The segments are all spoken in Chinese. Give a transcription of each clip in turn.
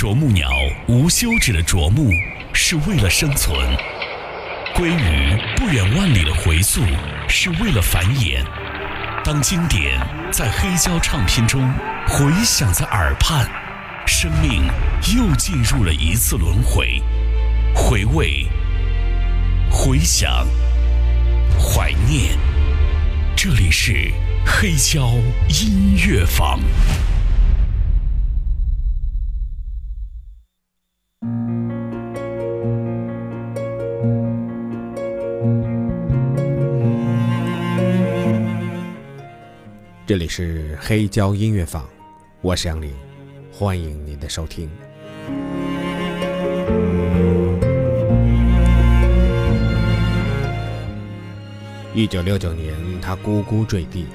啄木鸟无休止的啄木，是为了生存；鲑鱼不远万里的回溯，是为了繁衍。当经典在黑胶唱片中回响在耳畔，生命又进入了一次轮回。回味、回想、怀念，这里是黑胶音乐坊。是黑胶音乐坊，我是杨林，欢迎您的收听。一九六九年，他咕咕坠地。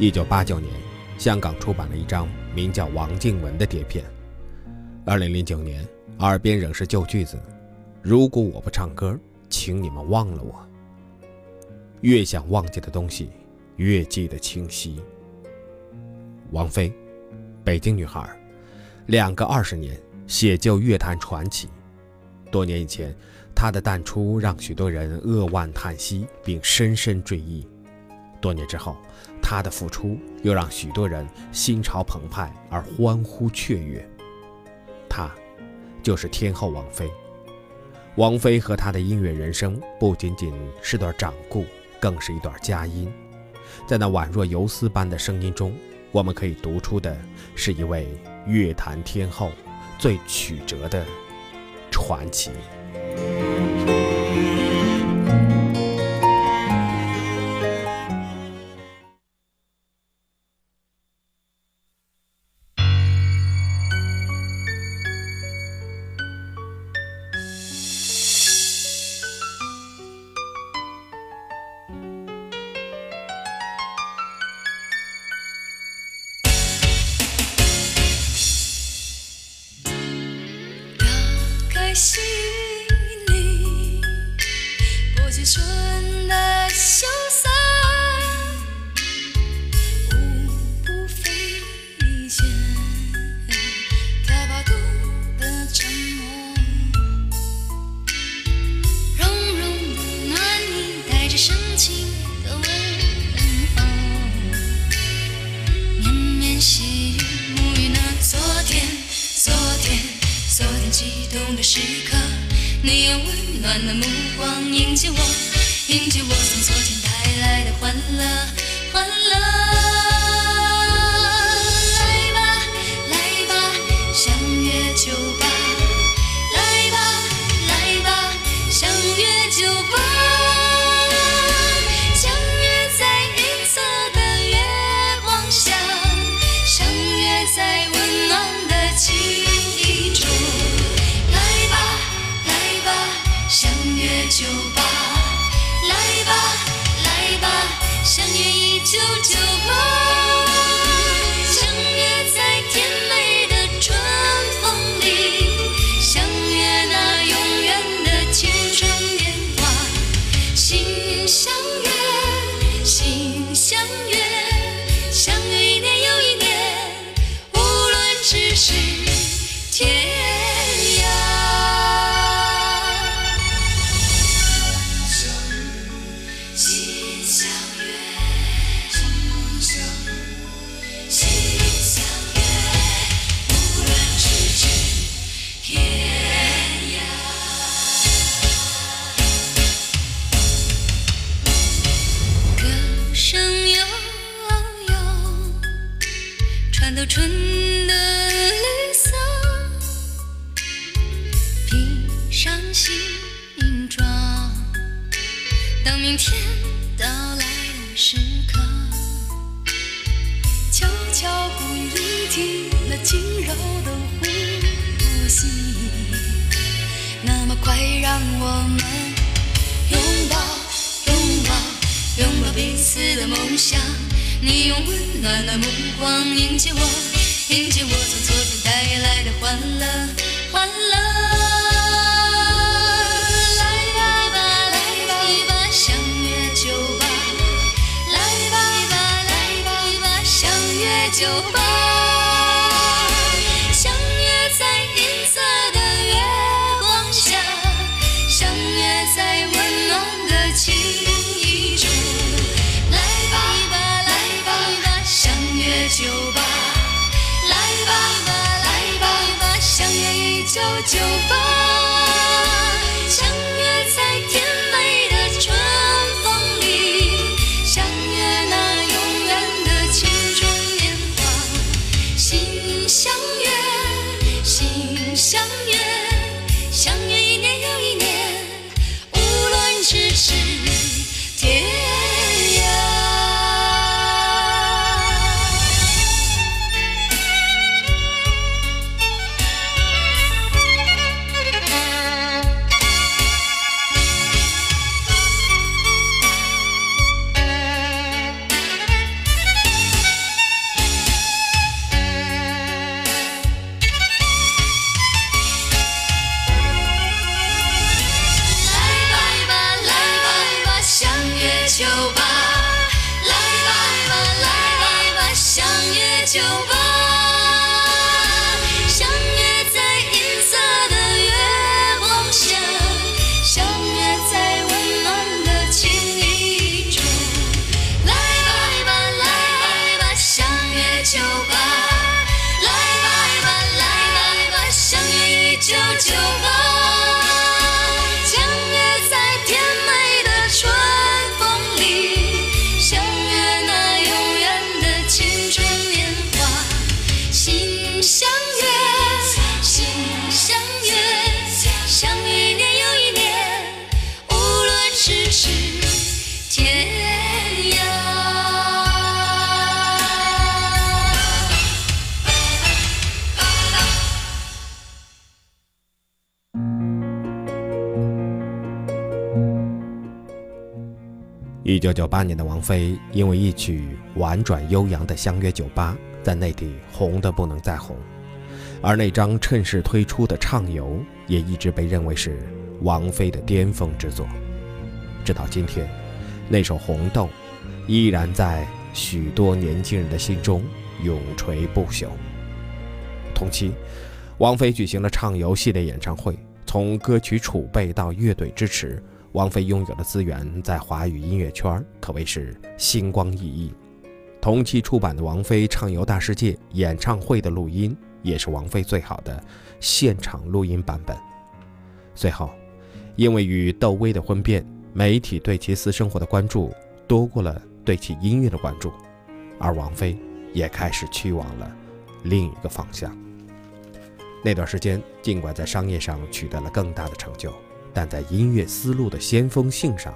一九八九年，香港出版了一张名叫《王静文》的碟片。二零零九年，耳边仍是旧句子：“如果我不唱歌，请你们忘了我。”越想忘记的东西，越记得清晰。王菲，北京女孩，两个二十年，写就乐坛传奇。多年以前，她的淡出让许多人扼腕叹息，并深深追忆；多年之后，她的付出又让许多人心潮澎湃而欢呼雀跃。她，就是天后王菲。王菲和她的音乐人生不仅仅是段掌故，更是一段佳音。在那宛若游丝般的声音中。我们可以读出的是一位乐坛天后最曲折的传奇。就把一九九八年的王菲因为一曲婉转悠扬的相约九八在内地红的不能再红。而那张趁势推出的唱游也一直被认为是王菲的巅峰之作。直到今天那首红豆依然在许多年轻人的心中永垂不朽。同期王菲举行了唱游系列演唱会从歌曲储备到乐队支持王菲拥有的资源在华语音乐圈可谓是星光熠熠。同期出版的王菲《畅游大世界》演唱会的录音，也是王菲最好的现场录音版本。随后，因为与窦唯的婚变，媒体对其私生活的关注多过了对其音乐的关注，而王菲也开始去往了另一个方向。那段时间，尽管在商业上取得了更大的成就。但在音乐思路的先锋性上，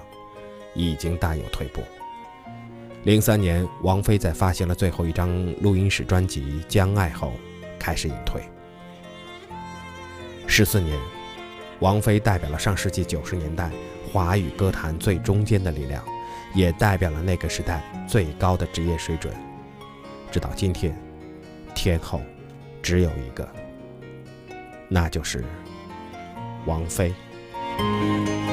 已经大有退步。零三年，王菲在发行了最后一张录音室专辑《将爱》后，开始隐退。十四年，王菲代表了上世纪九十年代华语歌坛最中间的力量，也代表了那个时代最高的职业水准。直到今天，天后只有一个，那就是王菲。还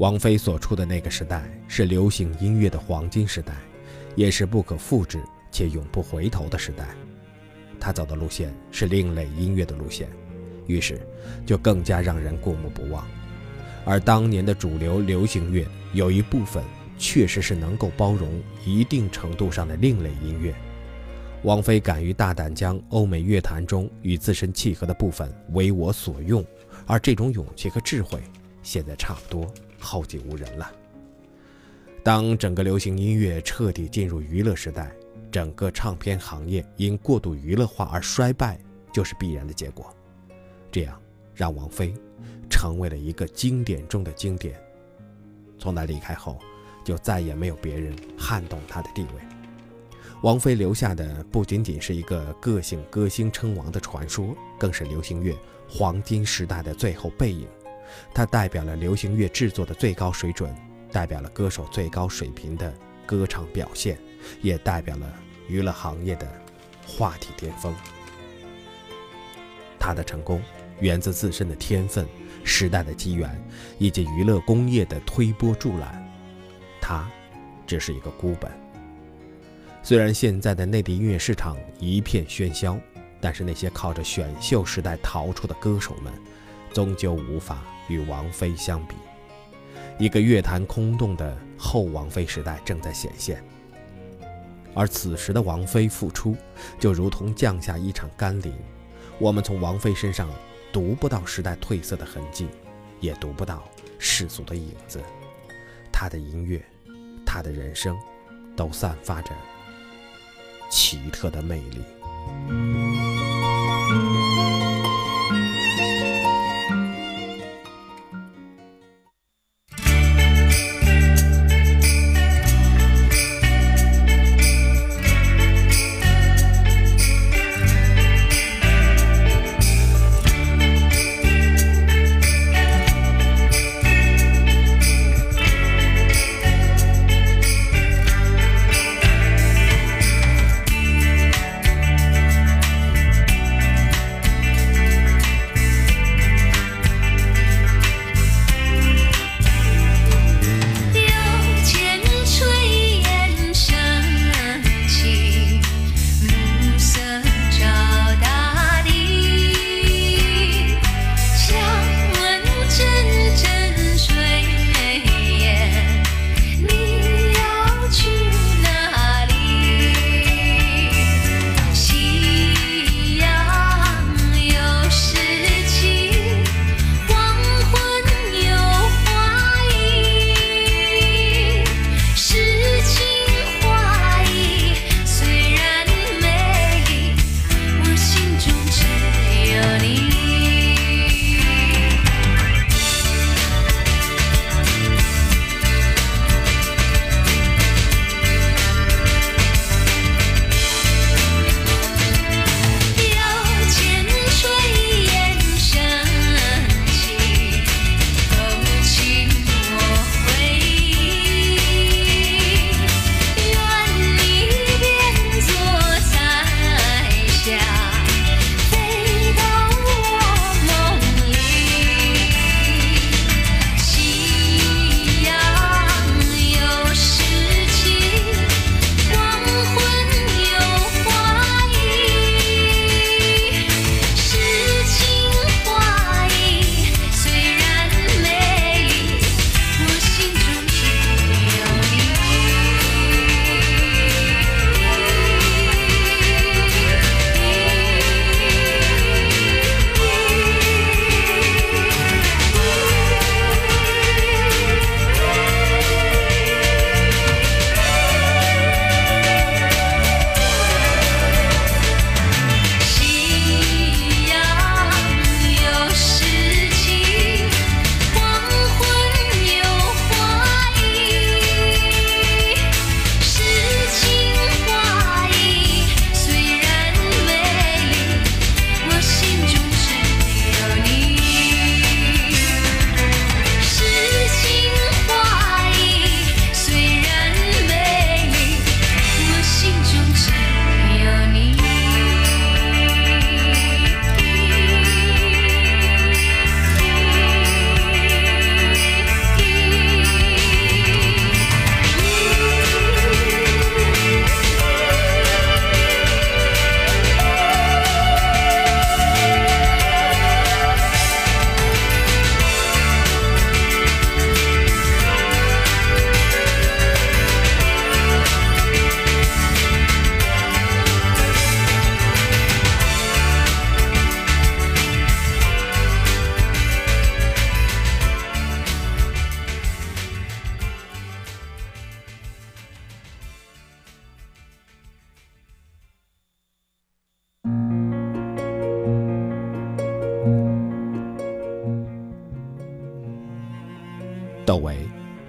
王菲所处的那个时代是流行音乐的黄金时代，也是不可复制且永不回头的时代。她走的路线是另类音乐的路线，于是就更加让人过目不忘。而当年的主流流行乐有一部分确实是能够包容一定程度上的另类音乐。王菲敢于大胆将欧美乐坛中与自身契合的部分为我所用，而这种勇气和智慧，现在差不多后继无人了。当整个流行音乐彻底进入娱乐时代，整个唱片行业因过度娱乐化而衰败，就是必然的结果。这样让王菲成为了一个经典中的经典。从她离开后，就再也没有别人撼动她的地位。王菲留下的不仅仅是一个个性歌星称王的传说，更是流行乐黄金时代的最后背影。它代表了流行乐制作的最高水准，代表了歌手最高水平的歌唱表现，也代表了娱乐行业的话题巅峰。他的成功源自自身的天分、时代的机缘以及娱乐工业的推波助澜。他只是一个孤本。虽然现在的内地音乐市场一片喧嚣，但是那些靠着选秀时代逃出的歌手们，终究无法与王菲相比。一个乐坛空洞的后王菲时代正在显现，而此时的王菲复出，就如同降下一场甘霖。我们从王菲身上读不到时代褪色的痕迹，也读不到世俗的影子。她的音乐，她的人生，都散发着奇特的魅力。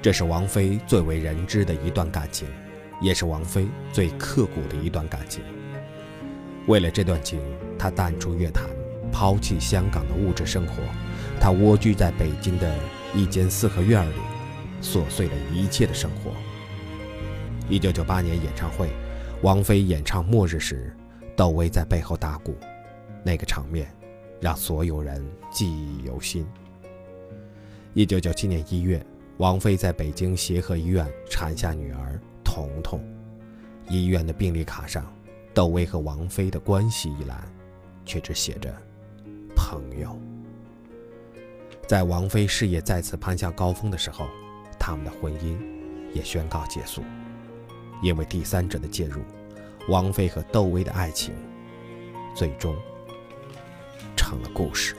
这是王菲最为人知的一段感情，也是王菲最刻骨的一段感情。为了这段情，她淡出乐坛，抛弃香港的物质生活，她蜗居在北京的一间四合院里，琐碎了一切的生活。一九九八年演唱会，王菲演唱《末日》时，窦唯在背后打鼓，那个场面让所有人记忆犹新。一九九七年一月，王菲在北京协和医院产下女儿彤彤，医院的病历卡上，窦唯和王菲的关系一栏，却只写着“朋友”。在王菲事业再次攀向高峰的时候，他们的婚姻也宣告结束，因为第三者的介入，王菲和窦唯的爱情最终成了故事。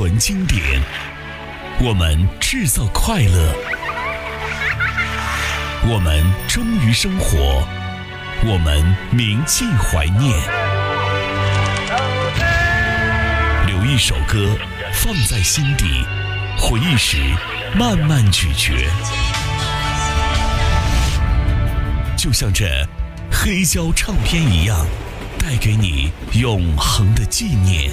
存经典，我们制造快乐，我们忠于生活，我们铭记怀念。留一首歌放在心底，回忆时慢慢咀嚼，就像这黑胶唱片一样，带给你永恒的纪念。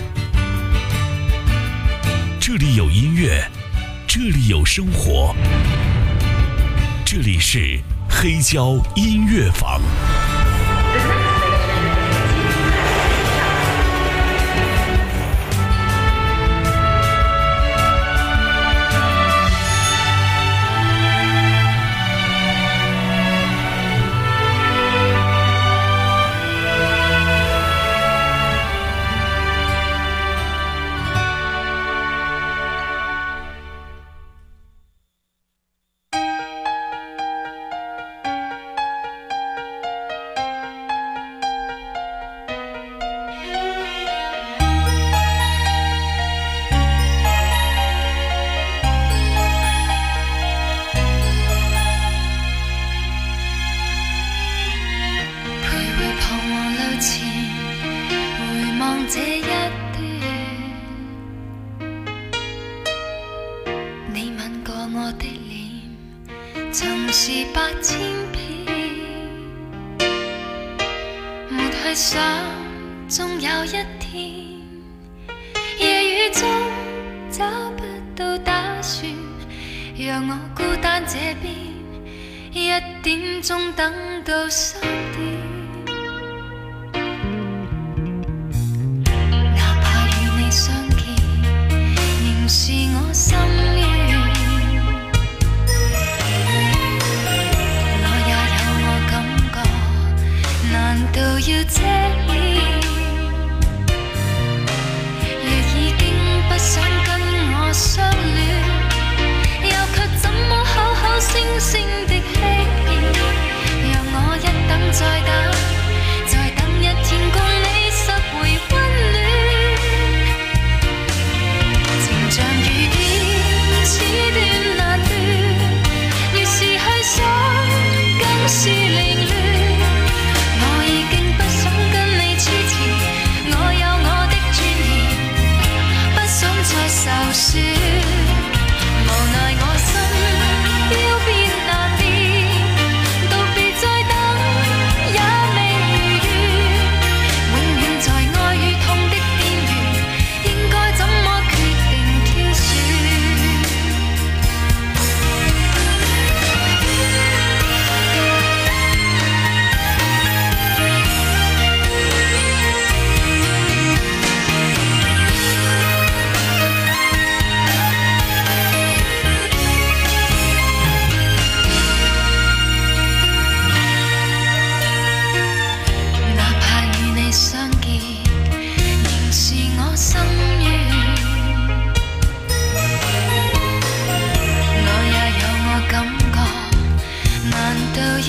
这里有音乐，这里有生活，这里是黑胶音乐坊。是百千遍。没去想，终有一天，夜雨中找不到打算，让我孤单这边。一点钟等到三点，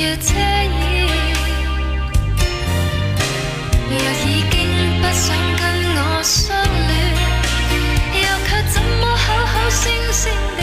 要遮掩？若已经不想跟我相恋，又却怎么口口声声地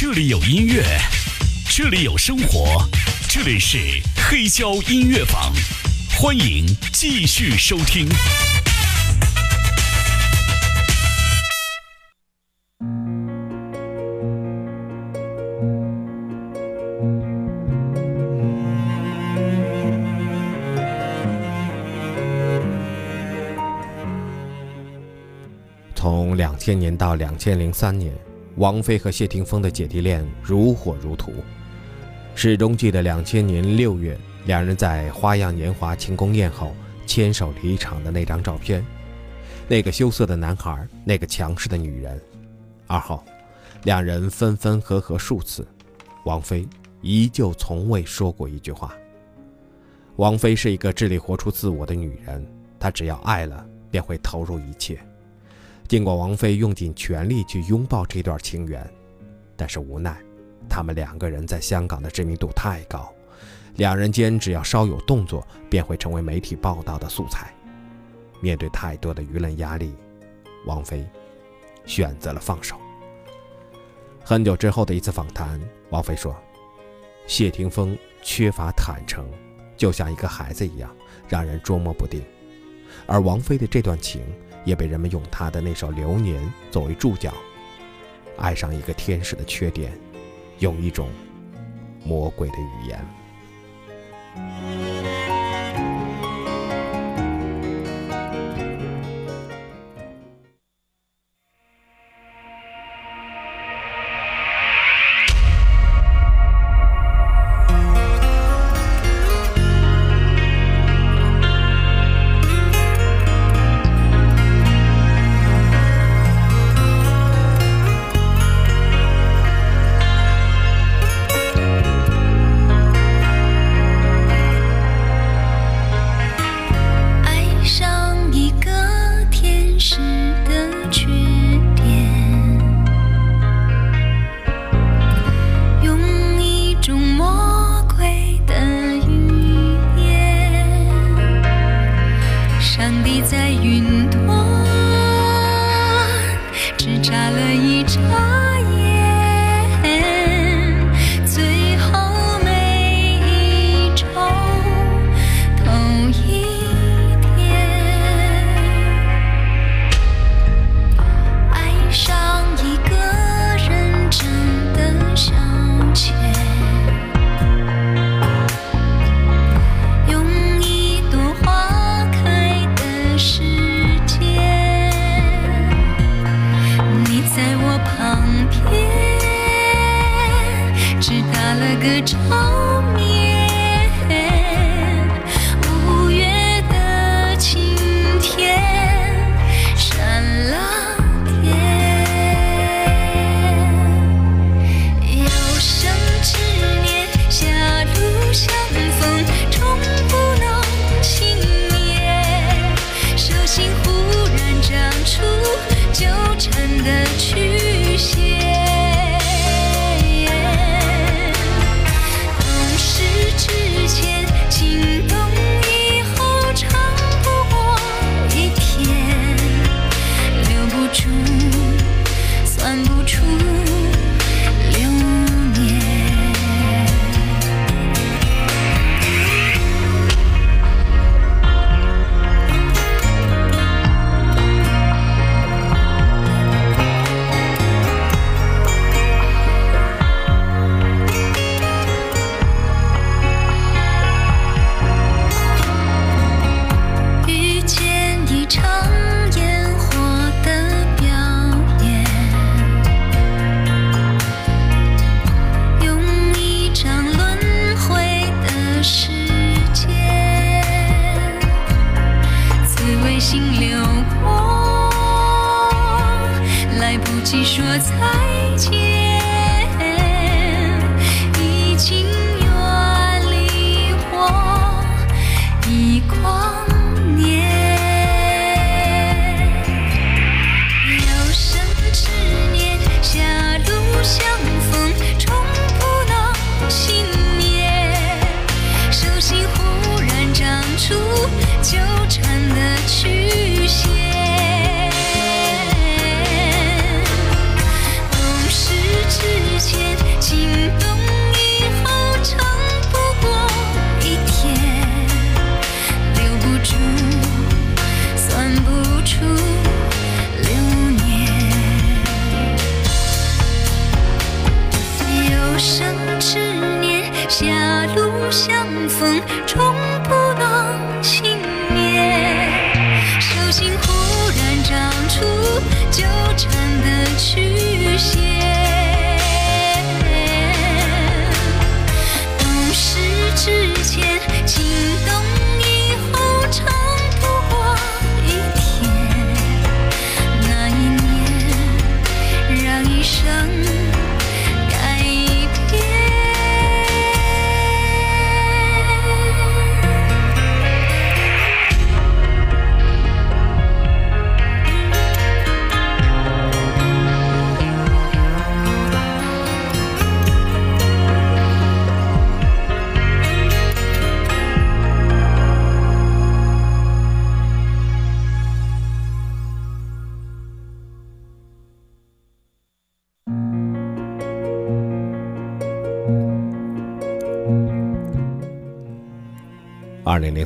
这里有音乐，这里有生活，这里是黑胶音乐坊，欢迎继续收听。从两千年到两千零三年，王菲和谢霆锋的姐弟恋如火如荼。始终记得两千年六月，两人在花样年华庆功宴后牵手离场的那张照片。那个羞涩的男孩，那个强势的女人。而后，两人分分合合数次，王菲依旧从未说过一句话。王菲是一个致力活出自我的女人，她只要爱了，便会投入一切。尽管王菲用尽全力去拥抱这段情缘，但是无奈，他们两个人在香港的知名度太高，两人间只要稍有动作，便会成为媒体报道的素材。面对太多的舆论压力，王菲选择了放手。很久之后的一次访谈，王菲说：“谢霆锋缺乏坦诚，就像一个孩子一样，让人捉摸不定。”而王菲的这段情。也被人们用他的那首《流年》作为注脚。爱上一个天使的缺点，用一种魔鬼的语言。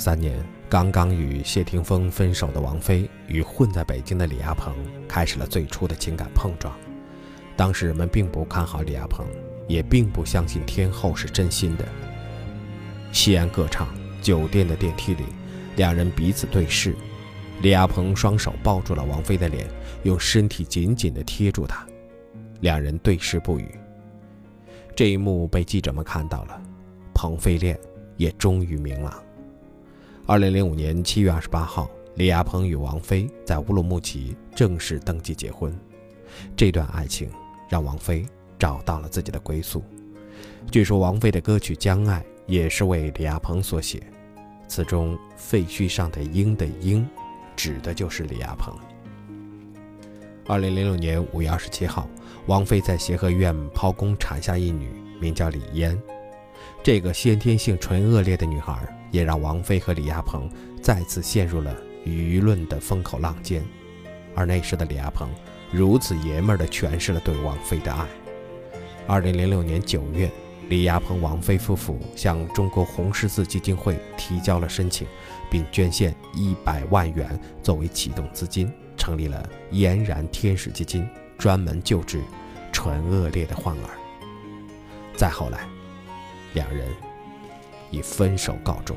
三年，刚刚与谢霆锋分手的王菲与混在北京的李亚鹏开始了最初的情感碰撞。当时人们并不看好李亚鹏，也并不相信天后是真心的。西安歌唱酒店的电梯里，两人彼此对视，李亚鹏双手抱住了王菲的脸，用身体紧紧地贴住她，两人对视不语。这一幕被记者们看到了，鹏飞恋也终于明朗。二零零五年七月二十八号，李亚鹏与王菲在乌鲁木齐正式登记结婚。这段爱情让王菲找到了自己的归宿。据说王菲的歌曲《将爱》也是为李亚鹏所写，词中“废墟上的鹰”的鹰，指的就是李亚鹏。二零零六年五月二十七号，王菲在协和医院剖宫产下一女，名叫李嫣。这个先天性纯恶劣的女孩，也让王菲和李亚鹏再次陷入了舆论的风口浪尖。而那时的李亚鹏，如此爷们儿地诠释了对王菲的爱。二零零六年九月，李亚鹏、王菲夫妇向中国红十字基金会提交了申请，并捐献一百万元作为启动资金，成立了嫣然天使基金，专门救治纯恶劣的患儿。再后来，两人以分手告终。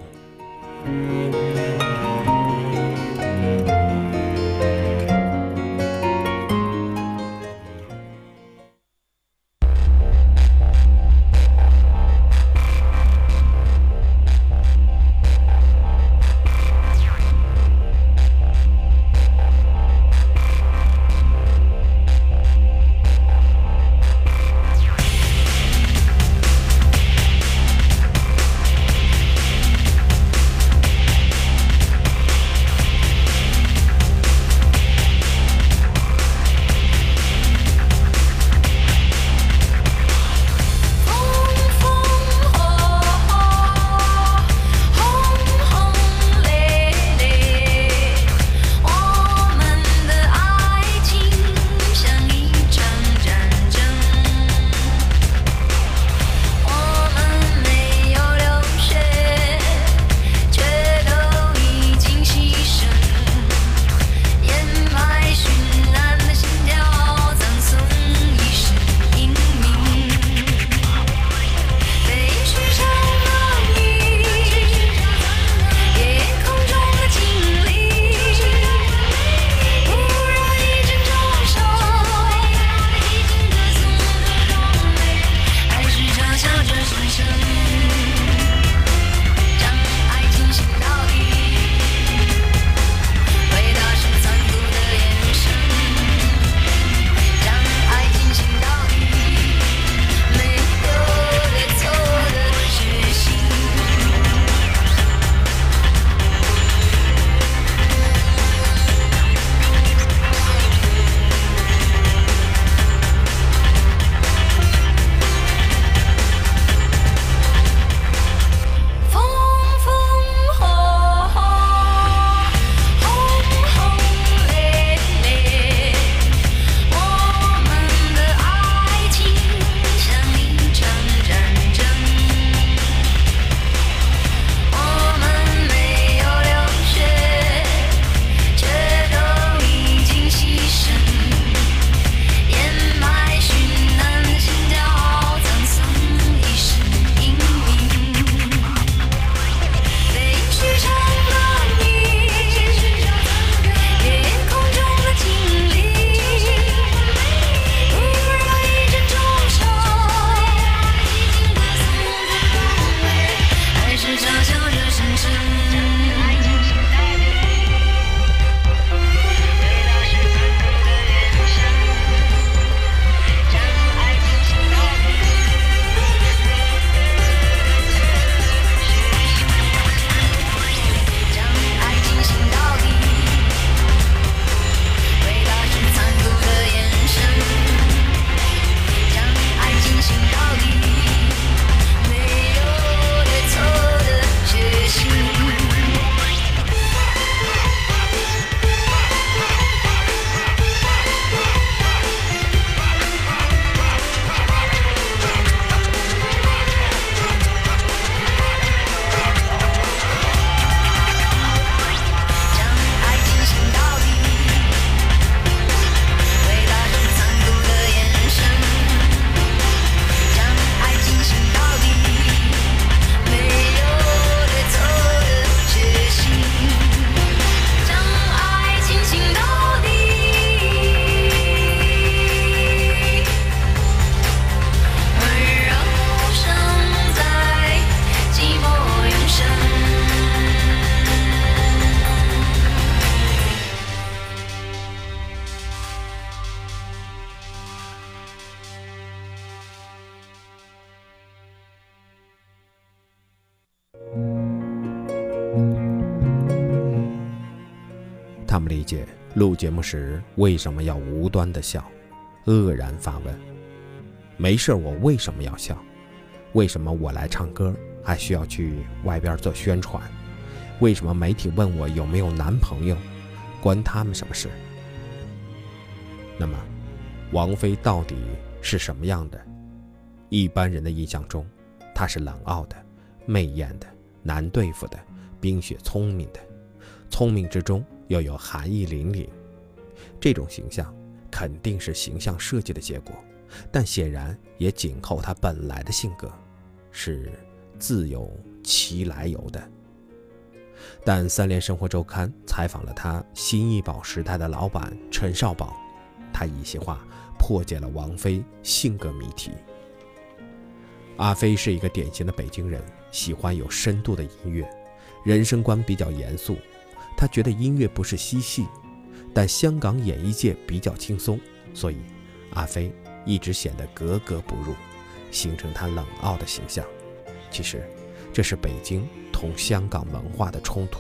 他们理解录节目时为什么要无端的笑，愕然发问：没事我为什么要笑？为什么我来唱歌还需要去外边做宣传？为什么媒体问我有没有男朋友？关他们什么事？那么，王菲到底是什么样的？一般人的印象中，她是冷傲的、媚艳的、难对付的、冰雪聪明的，聪明之中又有寒意凛凛。这种形象肯定是形象设计的结果，但显然也紧扣他本来的性格，是自有其来由的。但《三联生活周刊》采访了他新艺宝时代的老板陈少宝，他一席话破解了王菲性格谜题。阿飞是一个典型的北京人，喜欢有深度的音乐，人生观比较严肃。他觉得音乐不是嬉戏，但香港演艺界比较轻松，所以阿飞一直显得格格不入，形成他冷傲的形象。其实，这是北京同香港文化的冲突。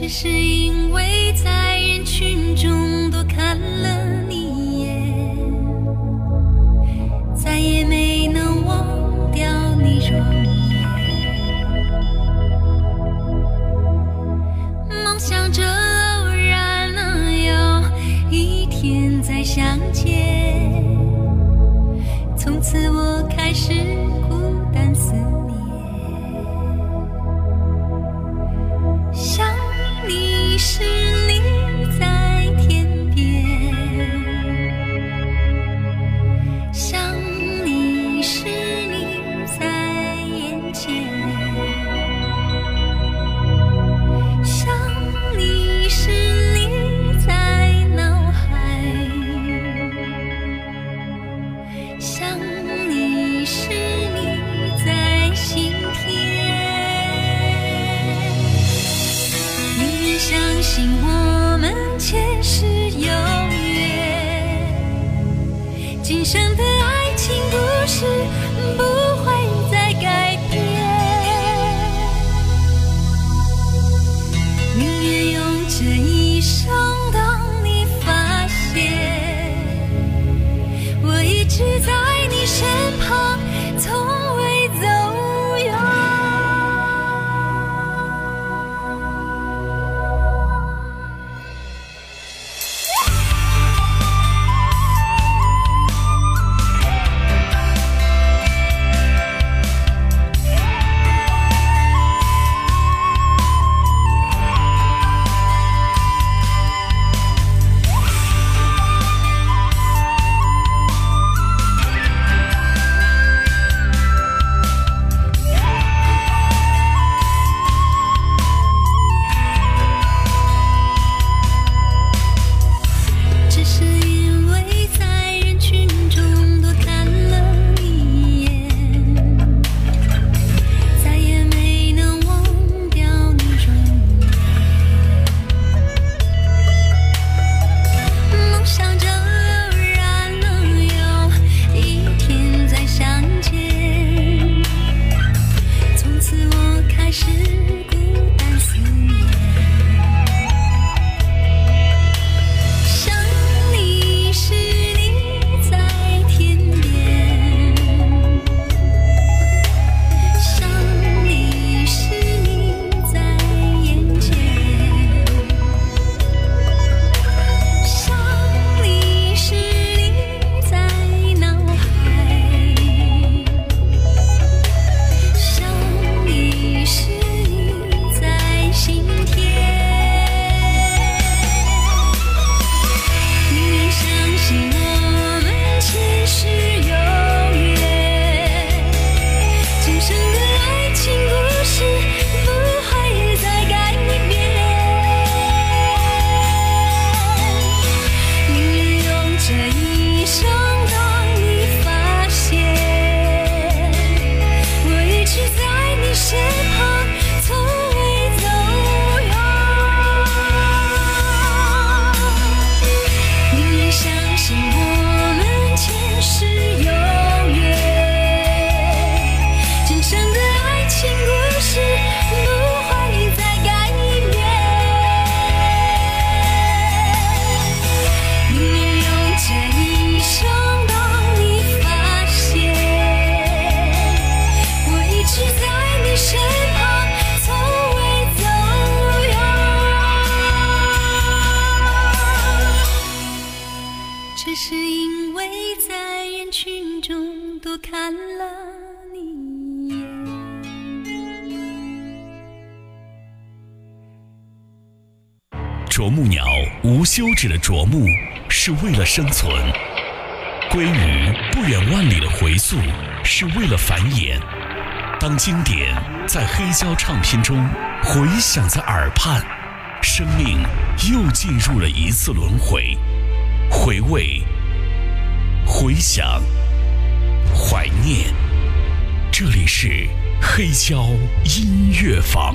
只是因为在人群中啄木鸟无休止的啄木是为了生存，鲑鱼不远万里的回溯是为了繁衍。当经典在黑胶唱片中回响在耳畔，生命又进入了一次轮回。回味、回想、怀念，这里是黑胶音乐坊。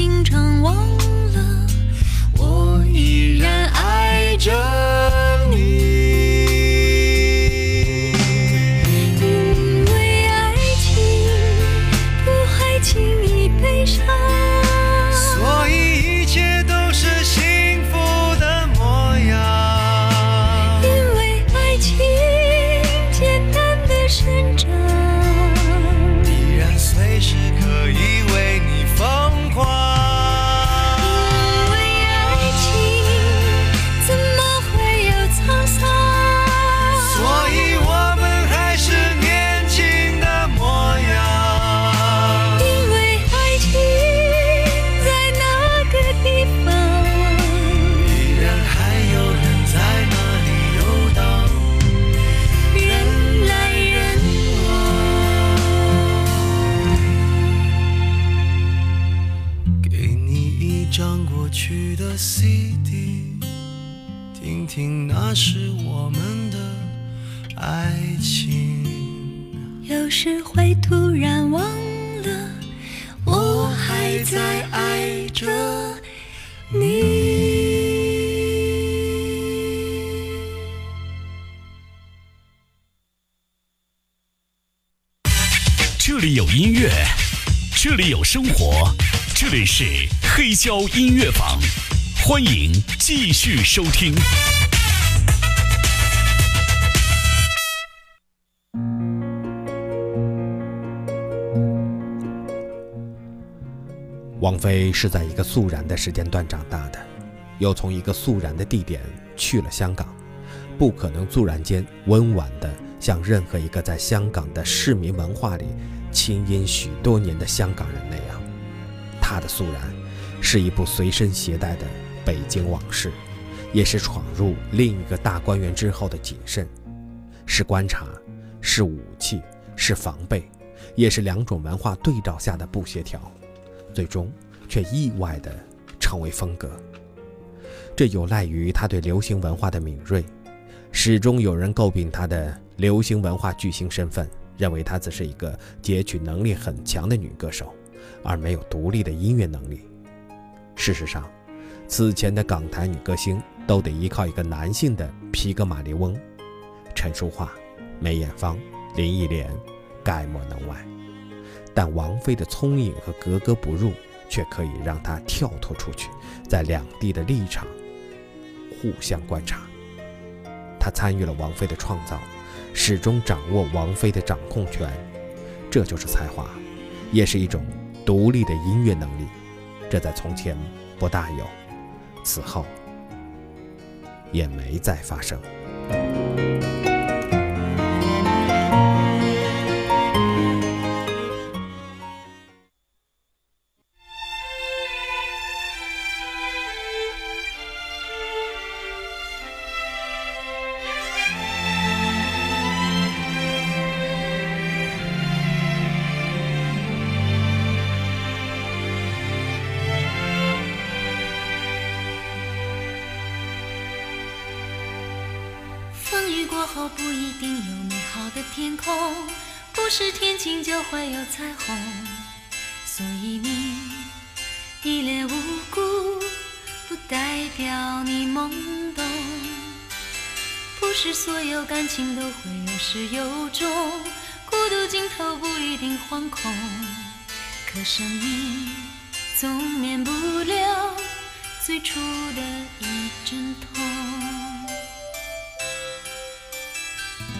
然会经张过去的 CD，听听那是我们的爱情。有时会突然忘了，我还在爱着你。这里有音乐，这里有生活，这里是黑胶音乐坊，欢迎继续收听。王菲是在一个肃然的时间段长大的，又从一个肃然的地点去了香港，不可能突然间温婉的像任何一个在香港的市民文化里浸淫许多年的香港人那样。他的肃然，是一部随身携带的北京往事，也是闯入另一个大观园之后的谨慎，是观察，是武器，是防备，也是两种文化对照下的不协调。最终却意外的成为风格。这有赖于他对流行文化的敏锐。始终有人诟病他的流行文化巨星身份，认为她只是一个截取能力很强的女歌手，而没有独立的音乐能力。事实上，此前的港台女歌星都得依靠一个男性的皮格马利翁，陈淑桦、梅艳芳、林忆莲，概莫能外。但王菲的聪颖和格格不入，却可以让她跳脱出去，在两地的立场互相观察。他参与了王菲的创造，始终掌握王菲的掌控权，这就是才华，也是一种独立的音乐能力。这在从前不大有，此后也没再发生。惶恐。可生命总免不了最初的一阵痛。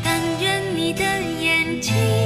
但愿你的眼睛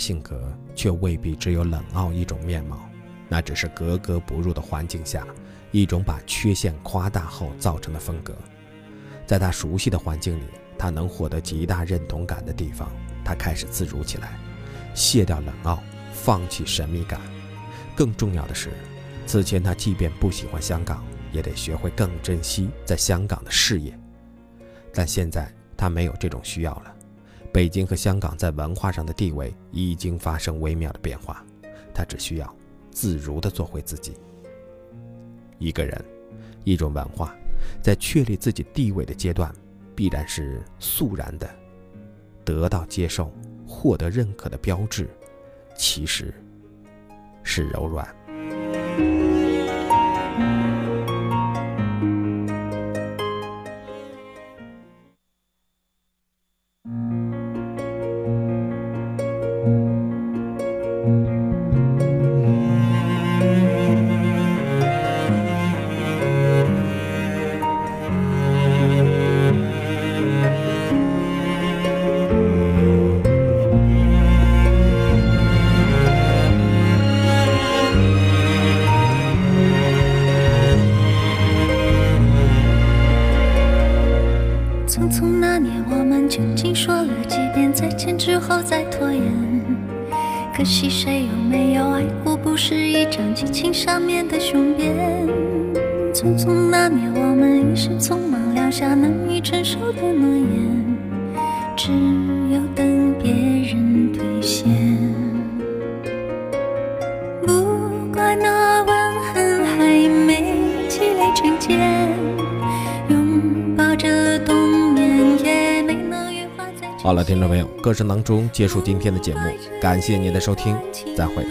性格却未必只有冷傲一种面貌，那只是格格不入的环境下一种把缺陷夸大后造成的风格。在他熟悉的环境里，他能获得极大认同感的地方，他开始自如起来，卸掉冷傲，放弃神秘感。更重要的是，此前他即便不喜欢香港，也得学会更珍惜在香港的事业。但现在他没有这种需要了。北京和香港在文化上的地位已经发生微妙的变化，他只需要自如地做回自己。一个人，一种文化，在确立自己地位的阶段，必然是肃然的，得到接受、获得认可的标志，其实是柔软。了，听众朋友，歌声当中结束今天的节目，感谢您的收听，再会。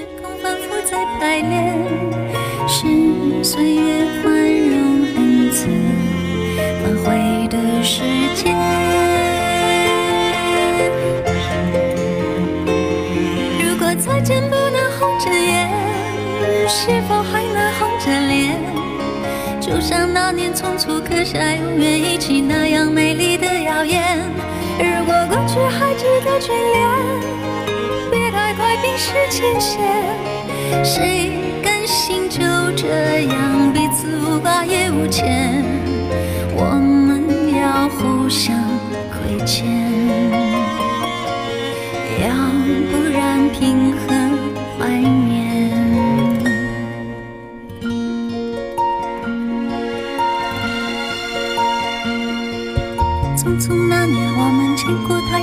如果再见不能红着眼，是否还能红着脸？就像那年匆促刻下永远一起那样美丽的谣言。如果过去还值得眷恋。别太快冰释前嫌，谁甘心就这样彼此无挂也无牵？我们要互相亏欠，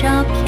照片。